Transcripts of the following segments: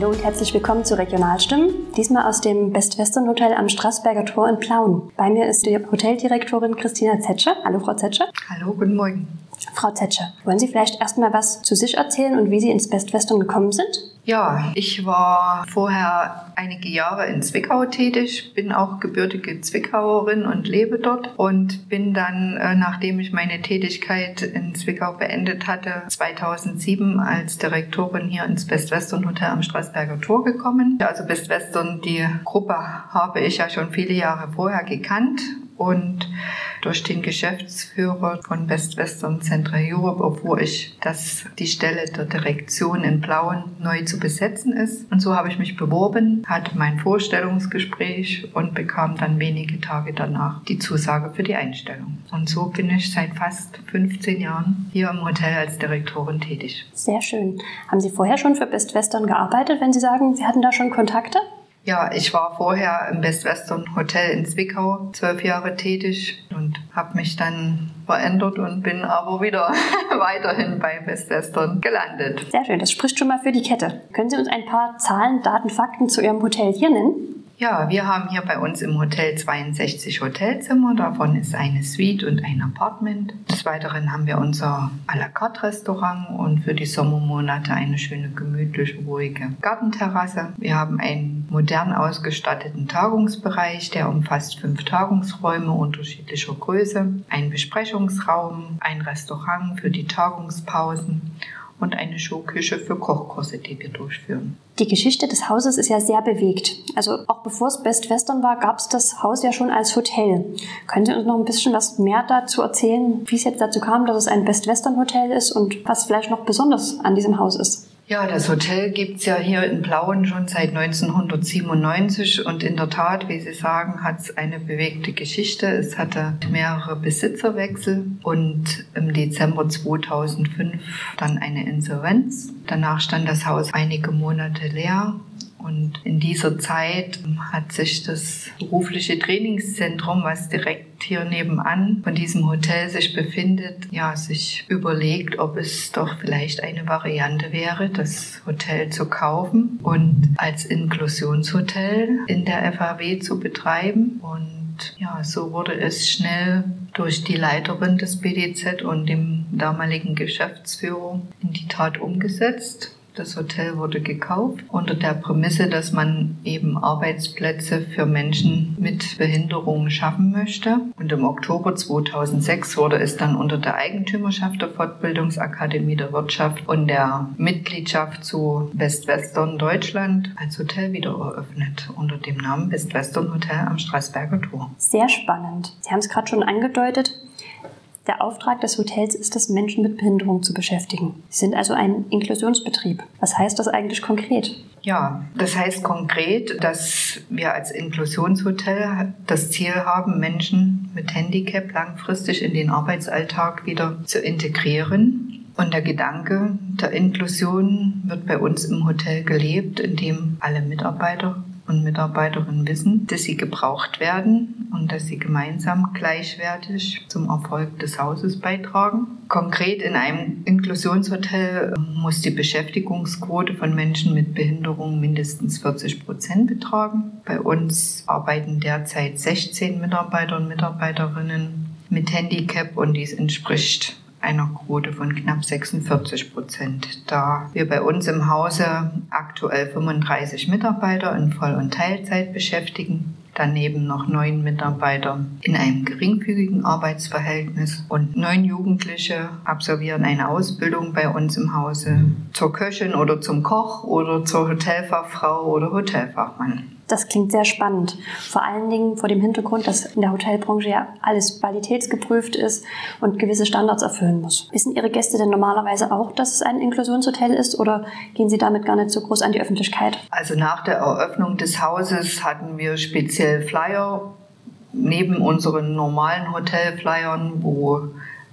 Hallo und herzlich willkommen zu Regionalstimmen, diesmal aus dem Best Western Hotel am Straßberger Tor in Plauen. Bei mir ist die Hoteldirektorin Christina Zetsche. Hallo Frau Zetsche. Hallo, guten Morgen. Frau Zetsche, wollen Sie vielleicht erstmal was zu sich erzählen und wie Sie ins Best Western gekommen sind? Ja, ich war vorher einige Jahre in Zwickau tätig, bin auch gebürtige Zwickauerin und lebe dort und bin dann, äh, nachdem ich meine Tätigkeit in Zwickau beendet hatte, 2007 als Direktorin hier ins Best Western Hotel am Straßberger Tor gekommen. Also Best Western, die Gruppe habe ich ja schon viele Jahre vorher gekannt und durch den Geschäftsführer von Best Western Central Europe, obwohl ich dass die Stelle der Direktion in Plauen neu zu besetzen ist. Und so habe ich mich beworben, hatte mein Vorstellungsgespräch und bekam dann wenige Tage danach die Zusage für die Einstellung. Und so bin ich seit fast 15 Jahren hier im Hotel als Direktorin tätig. Sehr schön. Haben Sie vorher schon für Best Western gearbeitet, wenn Sie sagen, Sie hatten da schon Kontakte? Ja, ich war vorher im Best Western Hotel in Zwickau zwölf Jahre tätig und habe mich dann verändert und bin aber wieder weiterhin bei Best Western gelandet. Sehr schön, das spricht schon mal für die Kette. Können Sie uns ein paar Zahlen, Daten, Fakten zu Ihrem Hotel hier nennen? Ja, wir haben hier bei uns im Hotel 62 Hotelzimmer. Davon ist eine Suite und ein Apartment. Des Weiteren haben wir unser à la carte Restaurant und für die Sommermonate eine schöne, gemütliche, ruhige Gartenterrasse. Wir haben einen modern ausgestatteten Tagungsbereich, der umfasst fünf Tagungsräume unterschiedlicher Größe, einen Besprechungsraum, ein Restaurant für die Tagungspausen und eine Showküche für Kochkurse, die wir durchführen. Die Geschichte des Hauses ist ja sehr bewegt. Also auch bevor es Best Western war, gab es das Haus ja schon als Hotel. Können Sie uns noch ein bisschen was mehr dazu erzählen, wie es jetzt dazu kam, dass es ein Best Western Hotel ist und was vielleicht noch besonders an diesem Haus ist? Ja, das Hotel gibt's ja hier in Plauen schon seit 1997 und in der Tat, wie Sie sagen, hat's eine bewegte Geschichte. Es hatte mehrere Besitzerwechsel und im Dezember 2005 dann eine Insolvenz. Danach stand das Haus einige Monate leer und in dieser Zeit hat sich das berufliche Trainingszentrum, was direkt hier nebenan von diesem Hotel sich befindet, ja, sich überlegt, ob es doch vielleicht eine Variante wäre, das Hotel zu kaufen und als Inklusionshotel in der FAW zu betreiben. Und ja, so wurde es schnell durch die Leiterin des BDZ und dem damaligen Geschäftsführer in die Tat umgesetzt. Das Hotel wurde gekauft unter der Prämisse, dass man eben Arbeitsplätze für Menschen mit Behinderungen schaffen möchte. Und im Oktober 2006 wurde es dann unter der Eigentümerschaft der Fortbildungsakademie der Wirtschaft und der Mitgliedschaft zu Best Western Deutschland als Hotel wieder eröffnet unter dem Namen Best Western Hotel am Straßberger Tor. Sehr spannend. Sie haben es gerade schon angedeutet. Der Auftrag des Hotels ist es, Menschen mit Behinderung zu beschäftigen. Sie sind also ein Inklusionsbetrieb. Was heißt das eigentlich konkret? Ja, das heißt konkret, dass wir als Inklusionshotel das Ziel haben, Menschen mit Handicap langfristig in den Arbeitsalltag wieder zu integrieren. Und der Gedanke der Inklusion wird bei uns im Hotel gelebt, indem alle Mitarbeiter und Mitarbeiterinnen wissen, dass sie gebraucht werden und dass sie gemeinsam gleichwertig zum Erfolg des Hauses beitragen. Konkret in einem Inklusionshotel muss die Beschäftigungsquote von Menschen mit Behinderung mindestens 40 Prozent betragen. Bei uns arbeiten derzeit 16 Mitarbeiter und Mitarbeiterinnen mit Handicap und dies entspricht einer Quote von knapp 46 Prozent. Da wir bei uns im Hause aktuell 35 Mitarbeiter in Voll- und Teilzeit beschäftigen, daneben noch neun Mitarbeiter in einem geringfügigen Arbeitsverhältnis und neun Jugendliche absolvieren eine Ausbildung bei uns im Hause zur Köchin oder zum Koch oder zur Hotelfachfrau oder Hotelfachmann. Das klingt sehr spannend. Vor allen Dingen vor dem Hintergrund, dass in der Hotelbranche ja alles qualitätsgeprüft ist und gewisse Standards erfüllen muss. Wissen Ihre Gäste denn normalerweise auch, dass es ein Inklusionshotel ist oder gehen Sie damit gar nicht so groß an die Öffentlichkeit? Also nach der Eröffnung des Hauses hatten wir speziell Flyer neben unseren normalen Hotelflyern, wo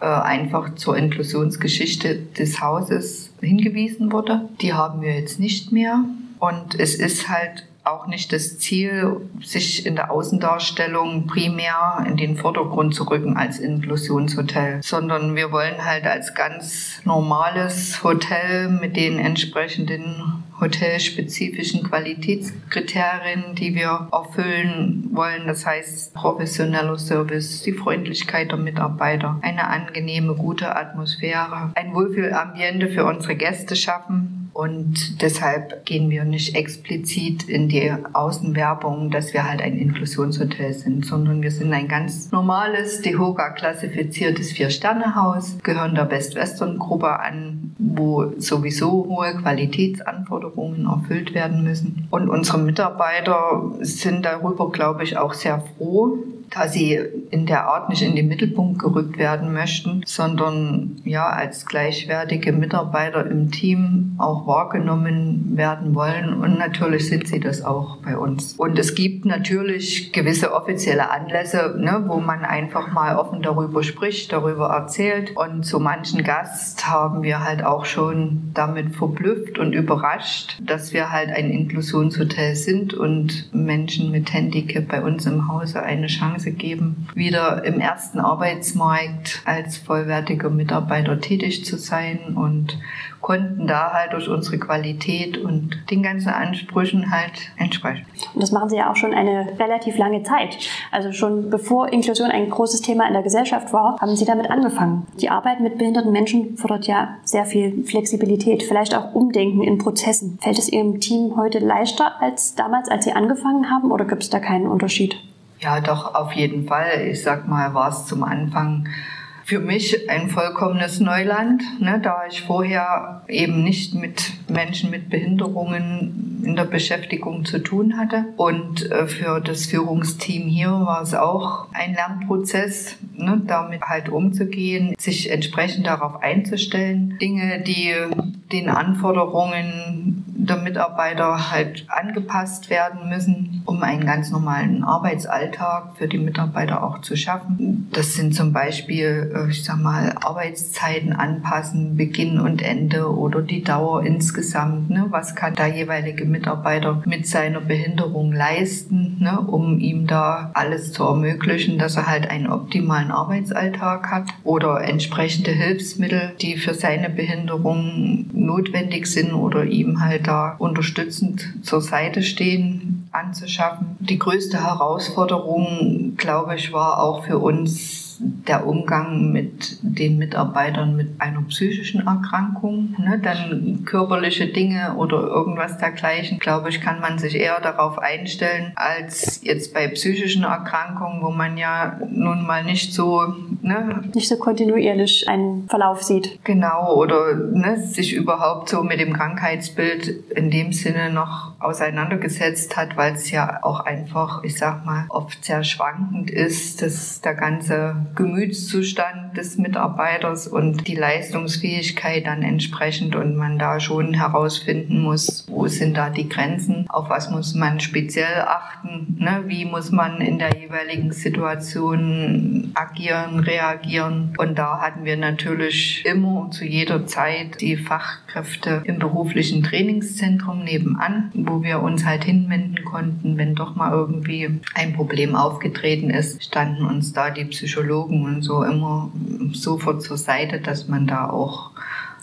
äh, einfach zur Inklusionsgeschichte des Hauses hingewiesen wurde. Die haben wir jetzt nicht mehr. Und es ist halt auch nicht das Ziel, sich in der Außendarstellung primär in den Vordergrund zu rücken als Inklusionshotel, sondern wir wollen halt als ganz normales Hotel mit den entsprechenden hotelspezifischen Qualitätskriterien, die wir erfüllen wollen. Das heißt professioneller Service, die Freundlichkeit der Mitarbeiter, eine angenehme, gute Atmosphäre, ein Wohlfühlambiente für unsere Gäste schaffen und deshalb gehen wir nicht explizit in die Außenwerbung, dass wir halt ein Inklusionshotel sind, sondern wir sind ein ganz normales, DEHOGA klassifiziertes Vier-Sterne-Haus, gehören der Best-Western-Gruppe an, wo sowieso hohe Qualitätsanforderungen erfüllt werden müssen. Und unsere Mitarbeiter sind darüber, glaube ich, auch sehr froh, da sie in der Art nicht in den Mittelpunkt gerückt werden möchten, sondern ja als gleichwertige Mitarbeiter im Team auch wahrgenommen werden wollen. Und natürlich sind sie das auch bei uns. Und es gibt natürlich gewisse offizielle Anlässe, ne, wo man einfach mal offen darüber spricht, darüber erzählt. Und zu manchen Gast haben wir halt auch schon damit verblüfft und überrascht, dass wir halt ein Inklusionshotel sind und Menschen mit Handicap bei uns im Hause eine Chance Chance geben, wieder im ersten Arbeitsmarkt als vollwertiger Mitarbeiter tätig zu sein und konnten da halt durch unsere Qualität und den ganzen Ansprüchen halt entsprechen. Und das machen Sie ja auch schon eine relativ lange Zeit. Also schon bevor Inklusion ein großes Thema in der Gesellschaft war, haben Sie damit angefangen. Die Arbeit mit behinderten Menschen fordert ja sehr viel Flexibilität, vielleicht auch Umdenken in Prozessen. Fällt es Ihrem Team heute leichter als damals, als Sie angefangen haben, oder gibt es da keinen Unterschied? Ja, doch, auf jeden Fall. Ich sag mal, war es zum Anfang für mich ein vollkommenes Neuland, ne, da ich vorher eben nicht mit Menschen mit Behinderungen in der Beschäftigung zu tun hatte. Und äh, für das Führungsteam hier war es auch ein Lernprozess, ne, damit halt umzugehen, sich entsprechend darauf einzustellen. Dinge, die den Anforderungen der Mitarbeiter halt angepasst werden müssen, um einen ganz normalen Arbeitsalltag für die Mitarbeiter auch zu schaffen. Das sind zum Beispiel, äh, ich sag mal, Arbeitszeiten anpassen, Beginn und Ende oder die Dauer insgesamt. Ne? Was kann der jeweilige Mitarbeiter mit seiner Behinderung leisten, ne? um ihm da alles zu ermöglichen, dass er halt einen optimalen Arbeitsalltag hat oder entsprechende Hilfsmittel, die für seine Behinderung notwendig sind oder ihm halt da unterstützend zur Seite stehen, anzuschaffen. Die größte Herausforderung, glaube ich, war auch für uns der Umgang mit den Mitarbeitern mit einer psychischen Erkrankung, ne, dann körperliche Dinge oder irgendwas dergleichen, glaube ich, kann man sich eher darauf einstellen, als jetzt bei psychischen Erkrankungen, wo man ja nun mal nicht so... Ne, nicht so kontinuierlich einen Verlauf sieht. Genau, oder ne, sich überhaupt so mit dem Krankheitsbild in dem Sinne noch auseinandergesetzt hat, weil es ja auch einfach, ich sag mal, oft sehr schwankend ist, dass der ganze Gemütszustand des Mitarbeiters und die Leistungsfähigkeit dann entsprechend und man da schon herausfinden muss, wo sind da die Grenzen, auf was muss man speziell achten, ne? wie muss man in der jeweiligen Situation agieren, reagieren. Und da hatten wir natürlich immer zu jeder Zeit die Fachkräfte im beruflichen Trainingszentrum nebenan, wo wir uns halt hinwenden konnten, wenn doch mal irgendwie ein Problem aufgetreten ist, standen uns da die Psychologen Psychologen und so immer sofort zur Seite, dass man da auch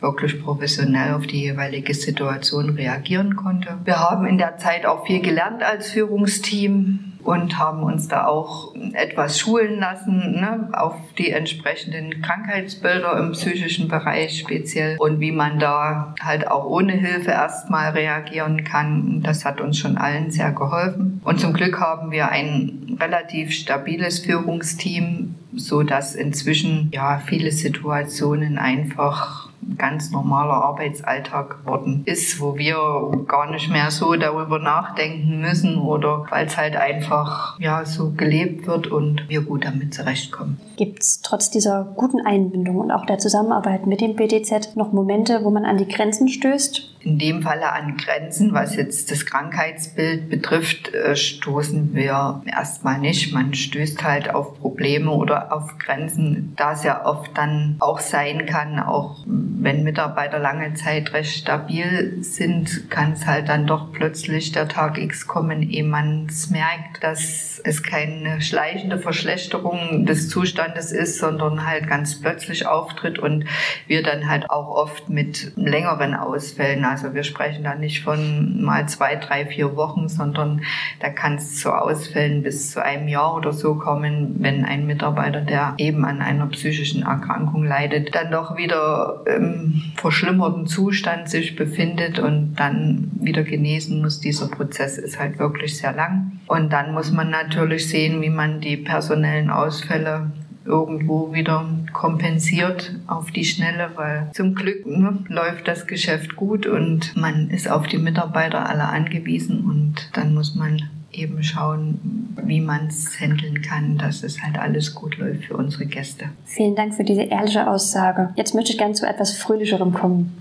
wirklich professionell auf die jeweilige Situation reagieren konnte. Wir haben in der Zeit auch viel gelernt als Führungsteam und haben uns da auch etwas schulen lassen ne, auf die entsprechenden Krankheitsbilder im psychischen Bereich speziell und wie man da halt auch ohne Hilfe erstmal reagieren kann. Das hat uns schon allen sehr geholfen. Und zum Glück haben wir ein relativ stabiles Führungsteam, so dass inzwischen ja viele Situationen einfach ganz normaler Arbeitsalltag geworden ist, wo wir gar nicht mehr so darüber nachdenken müssen oder weil es halt einfach ja so gelebt wird und wir gut damit zurechtkommen. Gibt es trotz dieser guten Einbindung und auch der Zusammenarbeit mit dem BDZ noch Momente, wo man an die Grenzen stößt? In dem Falle an Grenzen, was jetzt das Krankheitsbild betrifft, äh, stoßen wir erstmal nicht. Man stößt halt auf Probleme oder auf Grenzen, da es ja oft dann auch sein kann, auch wenn Mitarbeiter lange Zeit recht stabil sind, kann es halt dann doch plötzlich der Tag X kommen, ehe man es merkt, dass es keine schleichende Verschlechterung des Zustandes ist, sondern halt ganz plötzlich auftritt und wir dann halt auch oft mit längeren Ausfällen Also wir sprechen da nicht von mal zwei, drei, vier Wochen, sondern da kann es zu Ausfällen bis zu einem Jahr oder so kommen, wenn ein Mitarbeiter, der eben an einer psychischen Erkrankung leidet, dann doch wieder im verschlimmerten Zustand sich befindet und dann wieder genesen muss. Dieser Prozess ist halt wirklich sehr lang. Und dann muss man natürlich sehen, wie man die personellen Ausfälle irgendwo wieder kompensiert auf die Schnelle, weil zum Glück ne, läuft das Geschäft gut und man ist auf die Mitarbeiter alle angewiesen und dann muss man eben schauen, wie man es handeln kann, dass es halt alles gut läuft für unsere Gäste. Vielen Dank für diese ehrliche Aussage. Jetzt möchte ich gerne zu etwas Fröhlicherem kommen.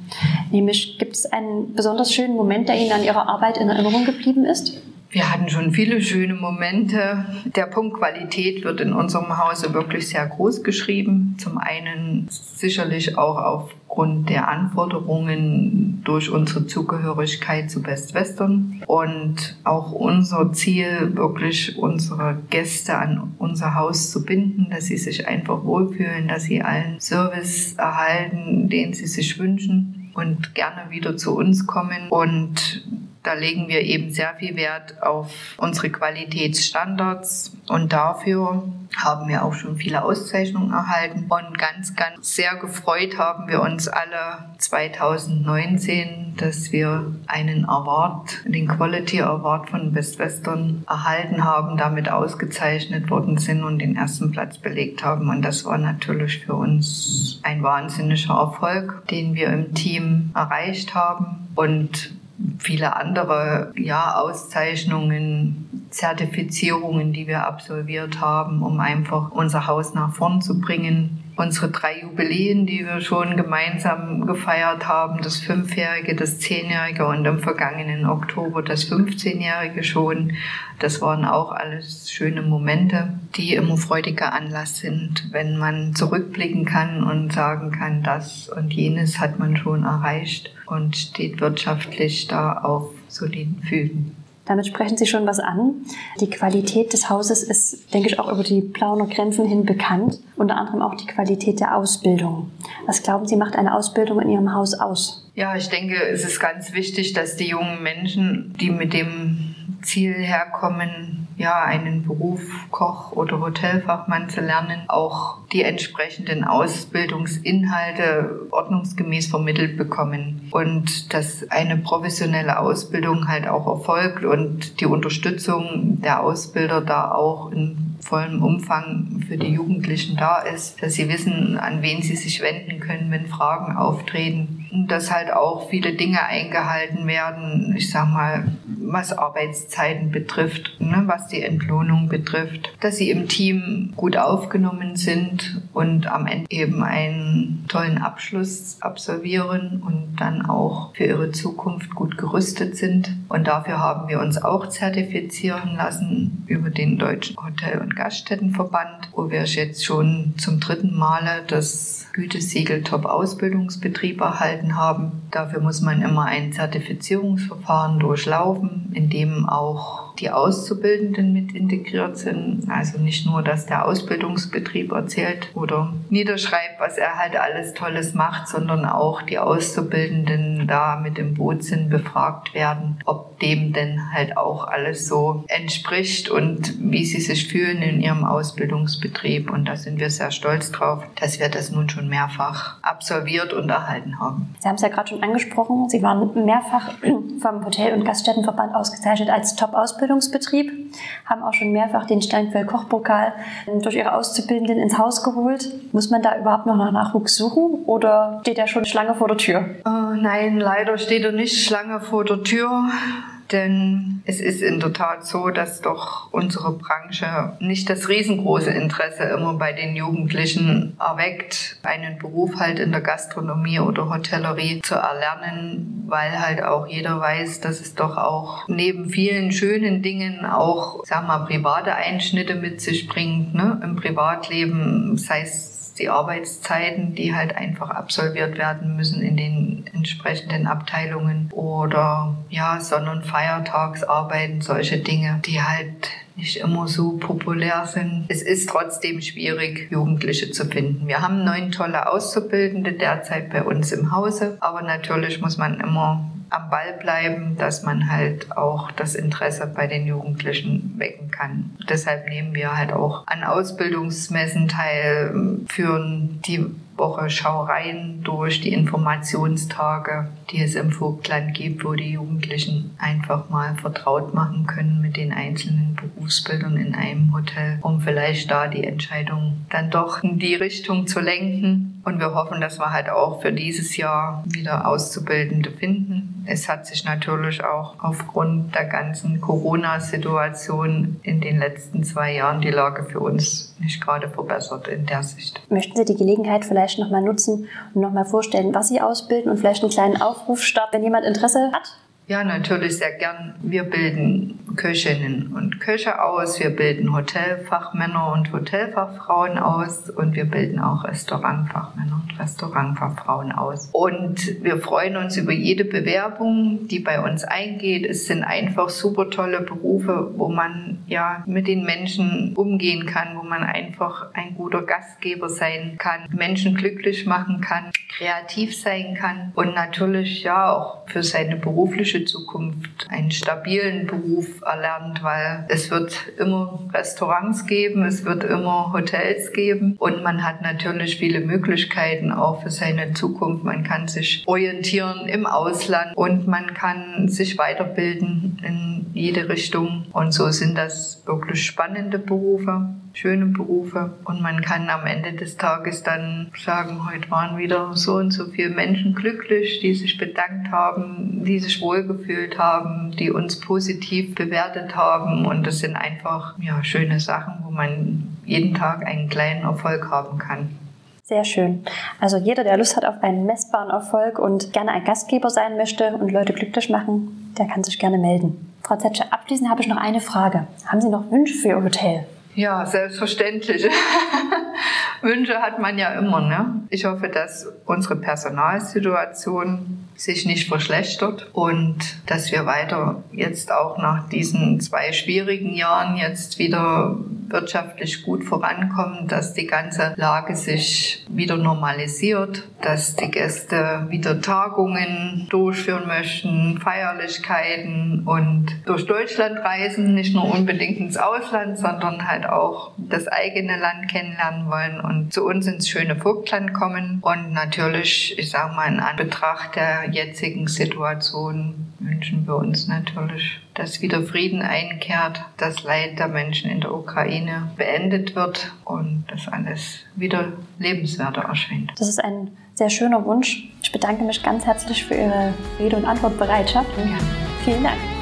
Nämlich, gibt es einen besonders schönen Moment, der Ihnen an Ihrer Arbeit in Erinnerung geblieben ist? Wir hatten schon viele schöne Momente. Der Punkt Qualität wird in unserem Hause wirklich sehr groß geschrieben. Zum einen sicherlich auch aufgrund der Anforderungen durch unsere Zugehörigkeit zu Best Western und auch unser Ziel, wirklich unsere Gäste an unser Haus zu binden, dass sie sich einfach wohlfühlen, dass sie allen Service erhalten, den sie sich wünschen und gerne wieder zu uns kommen. Und da legen wir eben sehr viel Wert auf unsere Qualitätsstandards und dafür haben wir auch schon viele Auszeichnungen erhalten. Und ganz, ganz sehr gefreut haben wir uns alle 2019, dass wir einen Award, den Quality Award von Best Western erhalten haben, damit ausgezeichnet worden sind und den ersten Platz belegt haben. Und das war natürlich für uns ein wahnsinniger Erfolg, den wir im Team erreicht haben. Und viele andere ja, Auszeichnungen, Zertifizierungen, die wir absolviert haben, um einfach unser Haus nach vorn zu bringen unsere drei Jubiläen, die wir schon gemeinsam gefeiert haben, das Fünfjährige, das Zehnjährige und im vergangenen Oktober das 15-Jährige schon. Das waren auch alles schöne Momente, die immer freudiger Anlass sind, wenn man zurückblicken kann und sagen kann, das und jenes hat man schon erreicht und steht wirtschaftlich da auf soliden Füßen. Damit sprechen Sie schon was an. Die Qualität des Hauses ist, denke ich, auch über die Plauner Grenzen hin bekannt. Unter anderem auch die Qualität der Ausbildung. Was glauben Sie, macht eine Ausbildung in Ihrem Haus aus? Ja, ich denke, es ist ganz wichtig, dass die jungen Menschen, die mit dem Ziel herkommen, ja, einen Beruf Koch oder Hotelfachmann zu lernen, auch die entsprechenden Ausbildungsinhalte ordnungsgemäß vermittelt bekommen. Und dass eine professionelle Ausbildung halt auch erfolgt und die Unterstützung der Ausbilder da auch in vollem Umfang für die Jugendlichen da ist, dass sie wissen, an wen sie sich wenden können, wenn Fragen auftreten. Und dass halt auch viele Dinge eingehalten werden, ich sag mal, was Arbeitszeiten betrifft, ne, was die Entlohnung betrifft, dass sie im Team gut aufgenommen sind und am Ende eben einen tollen Abschluss absolvieren und dann auch für ihre Zukunft gut gerüstet sind. Und dafür haben wir uns auch zertifizieren lassen über den Deutschen Hotel- und Gaststättenverband, wo wir jetzt schon zum dritten Male das Gütesiegel Top-Ausbildungsbetrieb erhalten haben. Dafür muss man immer ein Zertifizierungsverfahren durchlaufen, in dem auch die Auszubildenden mit integriert sind. Also nicht nur, dass der Ausbildungsbetrieb erzählt oder niederschreibt, was er halt alles Tolles macht, sondern auch die Auszubildenden da mit im Boot sind, befragt werden, ob dem denn halt auch alles so entspricht und wie sie sich fühlen in ihrem Ausbildungsbetrieb. Und da sind wir sehr stolz drauf, dass wir das nun schon mehrfach absolviert und erhalten haben. Sie haben es ja gerade schon angesprochen, Sie waren mehrfach vom Hotel- und Gaststättenverband ausgezeichnet als Top-Ausbilder. Ausbildungsbetrieb, haben auch schon mehrfach den Steinquell Kochpokal durch ihre Auszubildenden ins Haus geholt. Muss man da überhaupt noch nach Nachwuchs suchen oder steht er schon Schlange vor der Tür? Oh, nein, leider steht er nicht Schlange vor der Tür. Denn es ist in der Tat so, dass doch unsere Branche nicht das riesengroße Interesse immer bei den Jugendlichen erweckt, einen Beruf halt in der Gastronomie oder Hotellerie zu erlernen, weil halt auch jeder weiß, dass es doch auch neben vielen schönen Dingen auch, sag mal, private Einschnitte mit sich bringt, ne? im Privatleben, sei es die Arbeitszeiten, die halt einfach absolviert werden müssen in den entsprechenden Abteilungen oder ja, Sonn- Feiertagsarbeiten, solche Dinge, die halt nicht immer so populär sind. Es ist trotzdem schwierig, Jugendliche zu finden. Wir haben neun tolle Auszubildende derzeit bei uns im Hause, aber natürlich muss man immer am Ball bleiben, dass man halt auch das Interesse bei den Jugendlichen wecken kann. Deshalb nehmen wir halt auch an Ausbildungsmessen teil, führen die Woche Schaureien durch, die Informationstage, die es im Vogtland gibt, wo die Jugendlichen einfach mal vertraut machen können mit den einzelnen Berufsbildern in einem Hotel, um vielleicht da die Entscheidung dann doch in die Richtung zu lenken. Und wir hoffen, dass wir halt auch für dieses Jahr wieder Auszubildende finden. Es hat sich natürlich auch aufgrund der ganzen Corona-Situation in den letzten zwei Jahren die Lage für uns nicht gerade verbessert in der Sicht. Möchten Sie die Gelegenheit vielleicht nochmal nutzen und nochmal vorstellen, was Sie ausbilden und vielleicht einen kleinen Aufruf starten, wenn jemand Interesse hat? Ja, natürlich sehr gern. Wir bilden Köchinnen und Köche aus, wir bilden Hotelfachmänner und Hotelfachfrauen aus und wir bilden auch Restaurantfachmänner und Restaurantfachfrauen aus. Und wir freuen uns über jede Bewerbung, die bei uns eingeht. Es sind einfach super tolle Berufe, wo man ja mit den Menschen umgehen kann, wo man einfach ein guter Gastgeber sein kann, Menschen glücklich machen kann, kreativ sein kann und natürlich ja auch für seine berufliche Zukunft einen stabilen Beruf erlernt, weil es wird immer Restaurants geben, es wird immer Hotels geben und man hat natürlich viele Möglichkeiten auch für seine Zukunft. Man kann sich orientieren im Ausland und man kann sich weiterbilden in jede Richtung und so sind das wirklich spannende Berufe schöne Berufe und man kann am Ende des Tages dann sagen, heute waren wieder so und so viele Menschen glücklich, die sich bedankt haben, die sich wohlgefühlt haben, die uns positiv bewertet haben und das sind einfach ja, schöne Sachen, wo man jeden Tag einen kleinen Erfolg haben kann. Sehr schön. Also jeder, der Lust hat auf einen messbaren Erfolg und gerne ein Gastgeber sein möchte und Leute glücklich machen, der kann sich gerne melden. Frau Zetsche, abschließend habe ich noch eine Frage. Haben Sie noch Wünsche für Ihr Hotel? Ja, selbstverständlich. Wünsche hat man ja immer. Ne? Ich hoffe, dass unsere Personalsituation sich nicht verschlechtert und dass wir weiter jetzt auch nach diesen zwei schwierigen Jahren jetzt wieder wirtschaftlich gut vorankommen, dass die ganze Lage sich wieder normalisiert, dass die Gäste wieder Tagungen durchführen möchten, Feierlichkeiten und durch Deutschland reisen, nicht nur unbedingt ins Ausland, sondern halt auch das eigene Land kennenlernen wollen und zu uns ins schöne Vogtland kommen und natürlich, ich sage mal, in Anbetracht der jetzigen Situation wünschen wir uns natürlich, dass wieder Frieden einkehrt, das Leid der Menschen in der Ukraine beendet wird und dass alles wieder lebenswerter erscheint. Das ist ein sehr schöner Wunsch. Ich bedanke mich ganz herzlich für Ihre Rede- und Antwortbereitschaft. Ja. Vielen Dank.